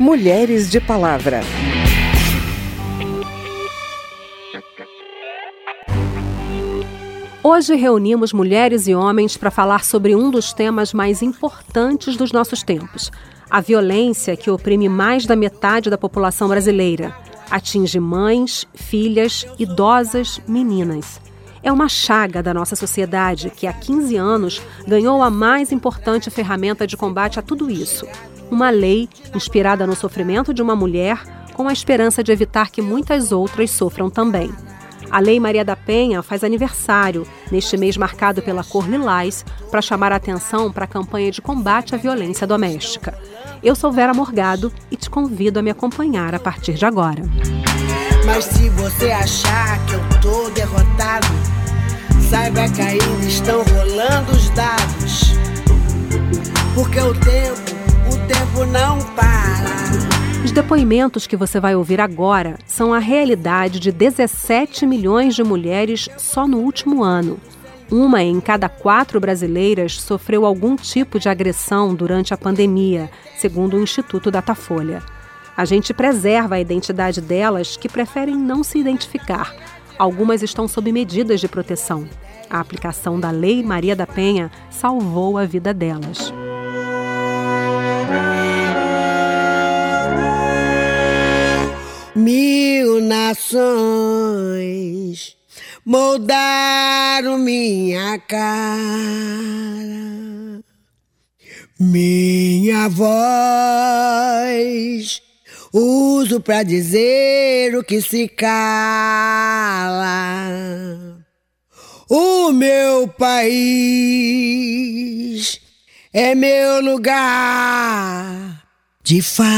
Mulheres de Palavra. Hoje reunimos mulheres e homens para falar sobre um dos temas mais importantes dos nossos tempos: a violência que oprime mais da metade da população brasileira. Atinge mães, filhas, idosas, meninas. É uma chaga da nossa sociedade que há 15 anos ganhou a mais importante ferramenta de combate a tudo isso: uma lei inspirada no sofrimento de uma mulher com a esperança de evitar que muitas outras sofram também. A Lei Maria da Penha faz aniversário, neste mês marcado pela cor lilás, para chamar a atenção para a campanha de combate à violência doméstica. Eu sou Vera Morgado e te convido a me acompanhar a partir de agora. Mas se você achar que eu tô derrotado, saiba que ainda estão rolando os dados. Porque o tempo o tempo não para. Os depoimentos que você vai ouvir agora são a realidade de 17 milhões de mulheres só no último ano. Uma em cada quatro brasileiras sofreu algum tipo de agressão durante a pandemia, segundo o Instituto Datafolha. A gente preserva a identidade delas que preferem não se identificar. Algumas estão sob medidas de proteção. A aplicação da Lei Maria da Penha salvou a vida delas. Mil nações moldaram minha cara, minha voz uso para dizer o que se cala. O meu país é meu lugar de fala.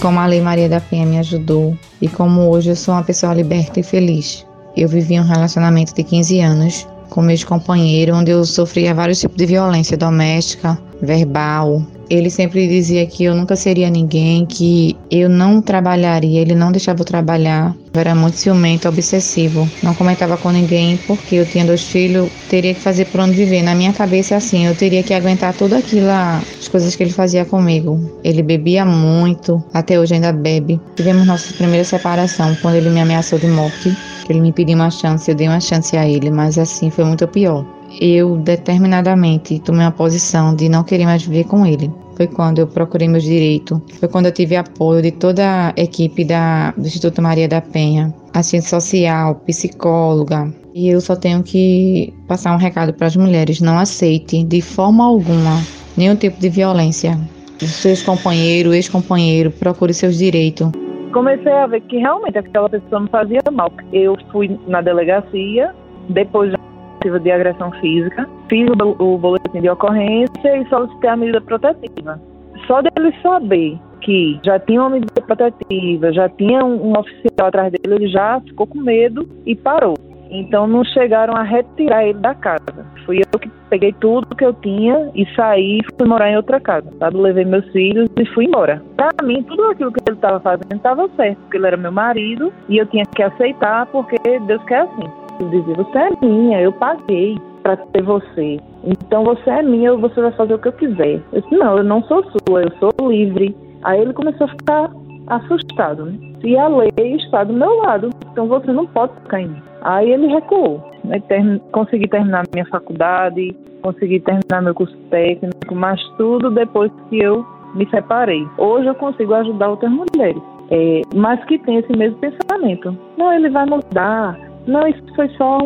Como a Lei Maria da Penha me ajudou e como hoje eu sou uma pessoa liberta e feliz. Eu vivi um relacionamento de 15 anos com meu companheiro, onde eu sofria vários tipos de violência doméstica, verbal. Ele sempre dizia que eu nunca seria ninguém, que eu não trabalharia, ele não deixava eu trabalhar. Eu era muito ciumento, obsessivo. Não comentava com ninguém porque eu tinha dois filhos, teria que fazer por onde viver. Na minha cabeça, assim, eu teria que aguentar tudo aquilo, as coisas que ele fazia comigo. Ele bebia muito, até hoje ainda bebe. Tivemos nossa primeira separação quando ele me ameaçou de morte. Ele me pediu uma chance, eu dei uma chance a ele, mas assim foi muito pior eu determinadamente tomei uma posição de não querer mais viver com ele. Foi quando eu procurei meus direitos, foi quando eu tive apoio de toda a equipe da, do Instituto Maria da Penha, assistente social, psicóloga. E eu só tenho que passar um recado para as mulheres: não aceite de forma alguma nenhum tipo de violência. Seus companheiros, ex-companheiro, procure seus direitos comecei a ver que realmente aquela pessoa me fazia mal. Eu fui na delegacia, depois de agressão física, fiz o, boletim de ocorrência e solicitei a medida protetiva. Só dele saber que já tinha uma medida protetiva, já tinha um, um oficial atrás dele, ele já ficou com medo e parou. Então não chegaram a retirar ele da casa. Fui eu que peguei tudo que eu tinha e saí fui morar em outra casa, sabe? Levei meus filhos e fui embora. Para mim, tudo aquilo que ele estava fazendo estava certo, porque ele era meu marido e eu tinha que aceitar porque Deus quer assim. Dizia, você é minha, eu paguei para ter você. Então você é minha, você vai fazer o que eu quiser. Eu disse, não, eu não sou sua, eu sou livre. Aí ele começou a ficar assustado, né? A lei está do meu lado, então você não pode ficar em mim. Aí ele recuou. Né? Consegui terminar minha faculdade, consegui terminar meu curso técnico, mas tudo depois que eu me separei. Hoje eu consigo ajudar outras mulheres, é, mas que tem esse mesmo pensamento. Não, ele vai mudar, não, isso foi só.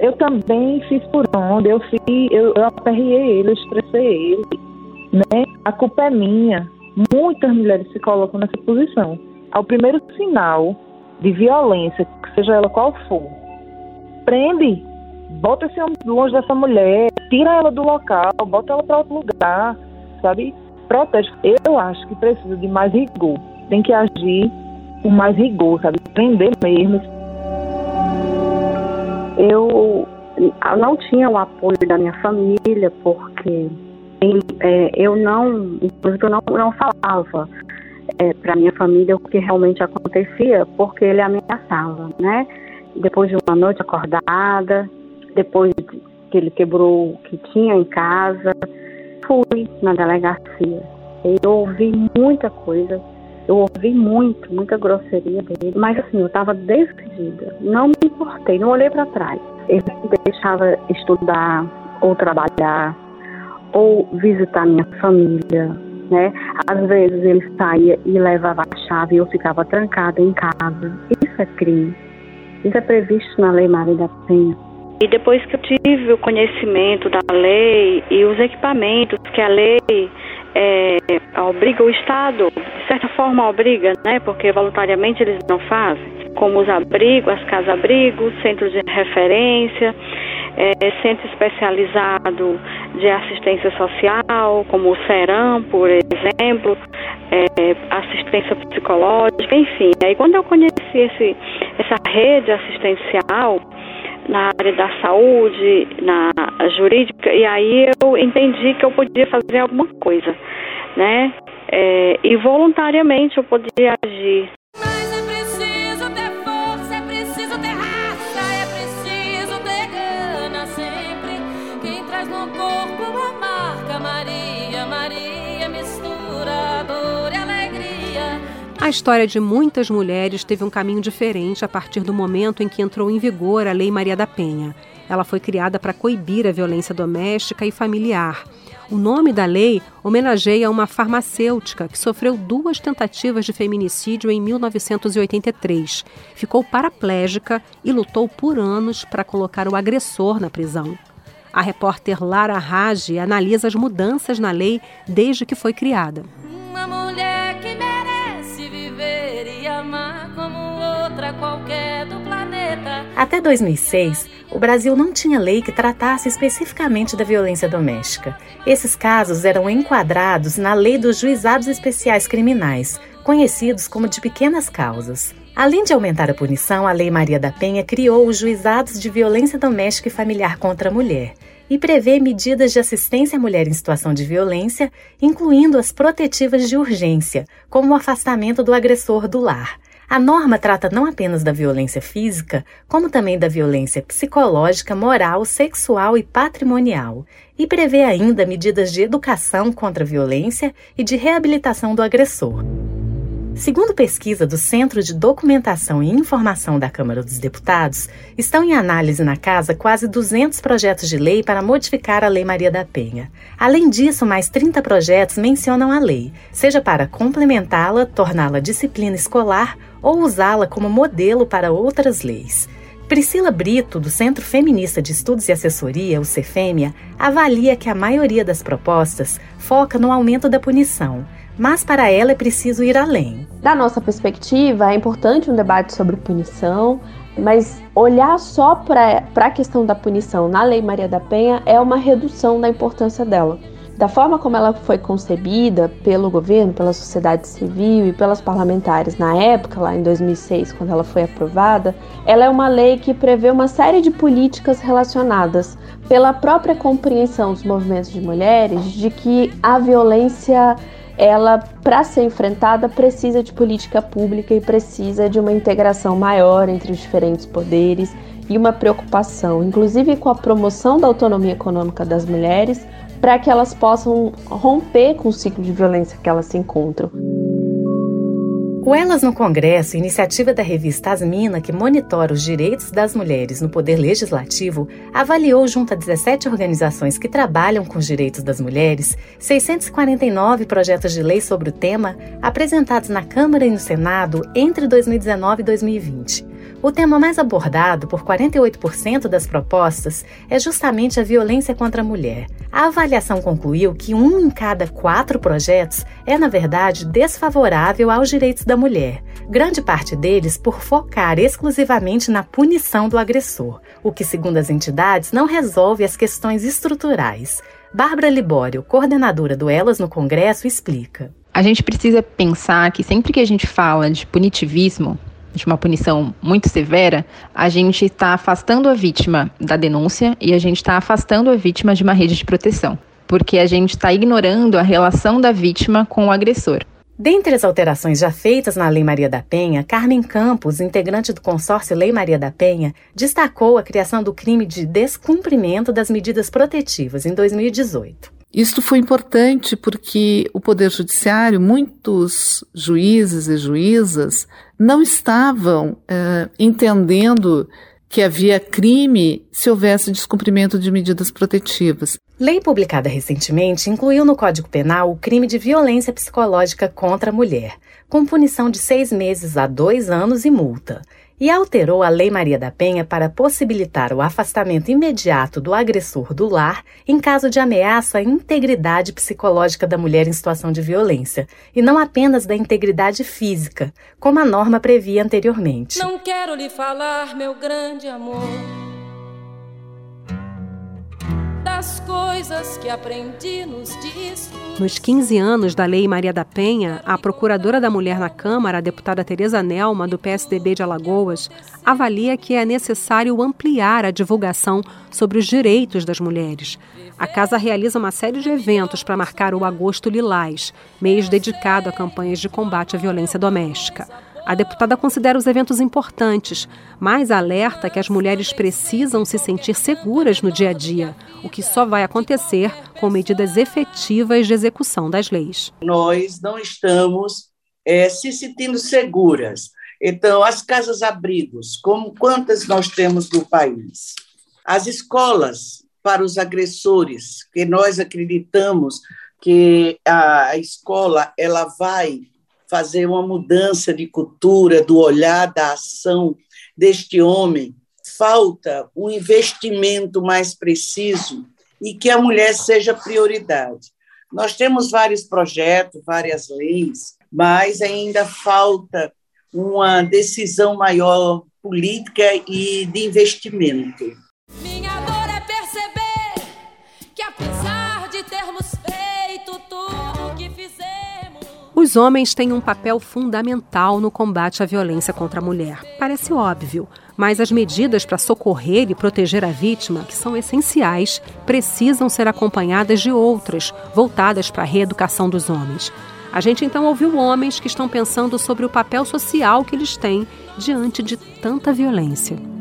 Eu também fiz por onde, eu fiz, eu, eu aperriei ele, eu estressei ele, né? A culpa é minha. Muitas mulheres se colocam nessa posição. Ao primeiro sinal de violência, seja ela qual for, prende, bota esse homem longe dessa mulher, tira ela do local, bota ela para outro lugar, sabe? Protege. Eu acho que precisa de mais rigor. Tem que agir com mais rigor, sabe? Prender mesmo eu não tinha o apoio da minha família, porque é, eu não, inclusive eu não, não falava é, para minha família o que realmente acontecia, porque ele ameaçava, né? Depois de uma noite acordada, depois que ele quebrou o que tinha em casa, fui na delegacia. Eu ouvi muita coisa, eu ouvi muito, muita grosseria dele, mas assim, eu estava decidida, não me importei, não olhei para trás. Ele me deixava estudar ou trabalhar ou visitar minha família, né? Às vezes ele saía e levava a chave e eu ficava trancada em casa. Isso é crime. Isso é previsto na Lei Maria da Penha. E depois que eu tive o conhecimento da lei e os equipamentos que a lei é, obriga o Estado, de certa forma obriga, né? Porque voluntariamente eles não fazem, como os abrigos, as casas-abrigos, centros de referência, é, centro especializado de assistência social, como o CERAM, por exemplo, é, assistência psicológica, enfim. Aí quando eu conheci esse, essa rede assistencial, na área da saúde, na jurídica, e aí eu entendi que eu podia fazer alguma coisa, né? É, e voluntariamente eu podia agir. A história de muitas mulheres teve um caminho diferente a partir do momento em que entrou em vigor a Lei Maria da Penha. Ela foi criada para coibir a violência doméstica e familiar. O nome da lei homenageia uma farmacêutica que sofreu duas tentativas de feminicídio em 1983. Ficou paraplégica e lutou por anos para colocar o agressor na prisão. A repórter Lara Rage analisa as mudanças na lei desde que foi criada. Uma mulher Até 2006, o Brasil não tinha lei que tratasse especificamente da violência doméstica. Esses casos eram enquadrados na Lei dos Juizados Especiais Criminais, conhecidos como de pequenas causas. Além de aumentar a punição, a Lei Maria da Penha criou os Juizados de Violência Doméstica e Familiar contra a Mulher e prevê medidas de assistência à mulher em situação de violência, incluindo as protetivas de urgência, como o afastamento do agressor do lar. A norma trata não apenas da violência física, como também da violência psicológica, moral, sexual e patrimonial, e prevê ainda medidas de educação contra a violência e de reabilitação do agressor. Segundo pesquisa do Centro de Documentação e Informação da Câmara dos Deputados, estão em análise na Casa quase 200 projetos de lei para modificar a Lei Maria da Penha. Além disso, mais 30 projetos mencionam a lei, seja para complementá-la, torná-la disciplina escolar ou usá-la como modelo para outras leis. Priscila Brito, do Centro Feminista de Estudos e Assessoria, o Cefêmia, avalia que a maioria das propostas foca no aumento da punição, mas para ela é preciso ir além. Da nossa perspectiva, é importante um debate sobre punição, mas olhar só para a questão da punição na Lei Maria da Penha é uma redução da importância dela. Da forma como ela foi concebida pelo governo, pela sociedade civil e pelas parlamentares na época, lá em 2006, quando ela foi aprovada, ela é uma lei que prevê uma série de políticas relacionadas pela própria compreensão dos movimentos de mulheres de que a violência ela, para ser enfrentada, precisa de política pública e precisa de uma integração maior entre os diferentes poderes e uma preocupação, inclusive com a promoção da autonomia econômica das mulheres, para que elas possam romper com o ciclo de violência que elas se encontram. O Elas no Congresso, iniciativa da revista Asmina, que monitora os direitos das mulheres no poder legislativo, avaliou, junto a 17 organizações que trabalham com os direitos das mulheres, 649 projetos de lei sobre o tema apresentados na Câmara e no Senado entre 2019 e 2020. O tema mais abordado por 48% das propostas é justamente a violência contra a mulher. A avaliação concluiu que um em cada quatro projetos é, na verdade, desfavorável aos direitos da mulher, grande parte deles por focar exclusivamente na punição do agressor, o que, segundo as entidades, não resolve as questões estruturais. Bárbara Libório, coordenadora do Elas no Congresso, explica. A gente precisa pensar que sempre que a gente fala de punitivismo, de uma punição muito severa, a gente está afastando a vítima da denúncia e a gente está afastando a vítima de uma rede de proteção, porque a gente está ignorando a relação da vítima com o agressor. Dentre as alterações já feitas na Lei Maria da Penha, Carmen Campos, integrante do consórcio Lei Maria da Penha, destacou a criação do crime de descumprimento das medidas protetivas em 2018. Isto foi importante porque o Poder Judiciário, muitos juízes e juízas, não estavam uh, entendendo que havia crime se houvesse descumprimento de medidas protetivas. Lei publicada recentemente incluiu no Código Penal o crime de violência psicológica contra a mulher, com punição de seis meses a dois anos e multa e alterou a Lei Maria da Penha para possibilitar o afastamento imediato do agressor do lar em caso de ameaça à integridade psicológica da mulher em situação de violência, e não apenas da integridade física, como a norma previa anteriormente. Não quero lhe falar, meu grande amor das coisas que aprendi nos discos. Nos 15 anos da Lei Maria da Penha, a Procuradora da Mulher na Câmara, a deputada Tereza Nelma, do PSDB de Alagoas, avalia que é necessário ampliar a divulgação sobre os direitos das mulheres. A casa realiza uma série de eventos para marcar o Agosto Lilás, mês dedicado a campanhas de combate à violência doméstica. A deputada considera os eventos importantes, mas alerta que as mulheres precisam se sentir seguras no dia a dia, o que só vai acontecer com medidas efetivas de execução das leis. Nós não estamos é, se sentindo seguras. Então, as casas-abrigos, como quantas nós temos no país? As escolas para os agressores, que nós acreditamos que a escola ela vai fazer uma mudança de cultura, do olhar, da ação deste homem. Falta um investimento mais preciso e que a mulher seja prioridade. Nós temos vários projetos, várias leis, mas ainda falta uma decisão maior política e de investimento. Os homens têm um papel fundamental no combate à violência contra a mulher. Parece óbvio, mas as medidas para socorrer e proteger a vítima, que são essenciais, precisam ser acompanhadas de outras, voltadas para a reeducação dos homens. A gente então ouviu homens que estão pensando sobre o papel social que eles têm diante de tanta violência.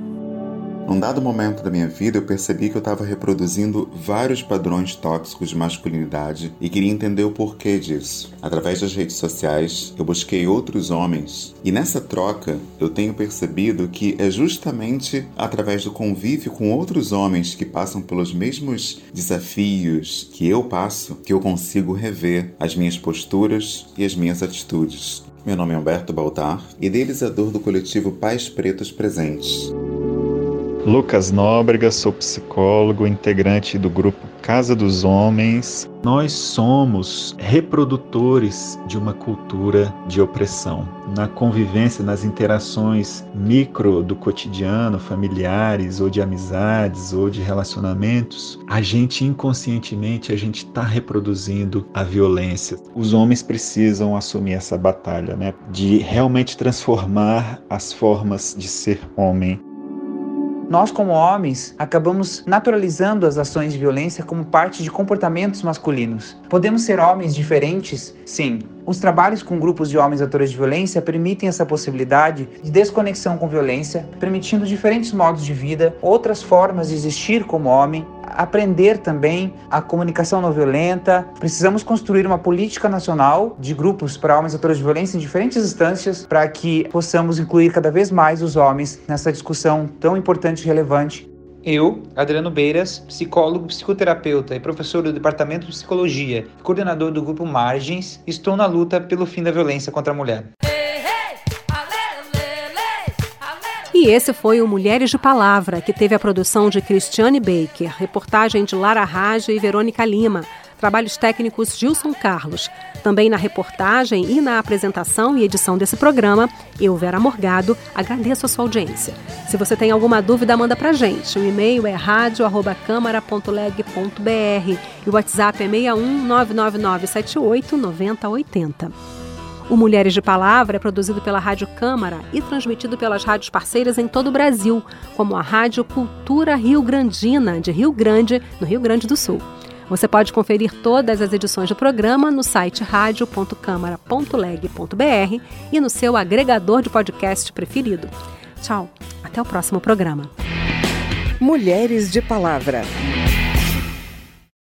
Num dado momento da minha vida, eu percebi que eu estava reproduzindo vários padrões tóxicos de masculinidade e queria entender o porquê disso. Através das redes sociais, eu busquei outros homens e nessa troca eu tenho percebido que é justamente através do convívio com outros homens que passam pelos mesmos desafios que eu passo que eu consigo rever as minhas posturas e as minhas atitudes. Meu nome é Humberto Baltar, idealizador do coletivo Pais Pretos Presentes. Lucas Nóbrega, sou psicólogo, integrante do grupo Casa dos Homens. Nós somos reprodutores de uma cultura de opressão. Na convivência, nas interações micro do cotidiano, familiares ou de amizades ou de relacionamentos, a gente inconscientemente a gente está reproduzindo a violência. Os homens precisam assumir essa batalha, né? De realmente transformar as formas de ser homem nós, como homens, acabamos naturalizando as ações de violência como parte de comportamentos masculinos. Podemos ser homens diferentes? Sim. Os trabalhos com grupos de homens atores de violência permitem essa possibilidade de desconexão com violência, permitindo diferentes modos de vida, outras formas de existir como homem, aprender também a comunicação não violenta. Precisamos construir uma política nacional de grupos para homens autores de violência em diferentes instâncias para que possamos incluir cada vez mais os homens nessa discussão tão importante e relevante eu, Adriano Beiras, psicólogo, psicoterapeuta e professor do Departamento de Psicologia coordenador do grupo Margens, estou na luta pelo fim da violência contra a mulher. E esse foi o Mulheres de Palavra, que teve a produção de Cristiane Baker, reportagem de Lara Raja e Verônica Lima, trabalhos técnicos Gilson Carlos. Também na reportagem e na apresentação e edição desse programa, eu, Vera Morgado, agradeço a sua audiência. Se você tem alguma dúvida, manda pra gente. O e-mail é radio@câmara.leg.br e o WhatsApp é 61 99978 9080. O Mulheres de Palavra é produzido pela Rádio Câmara e transmitido pelas rádios parceiras em todo o Brasil, como a Rádio Cultura Rio Grandina, de Rio Grande, no Rio Grande do Sul. Você pode conferir todas as edições do programa no site radio.câmara.leg.br e no seu agregador de podcast preferido. Tchau, até o próximo programa. Mulheres de Palavra.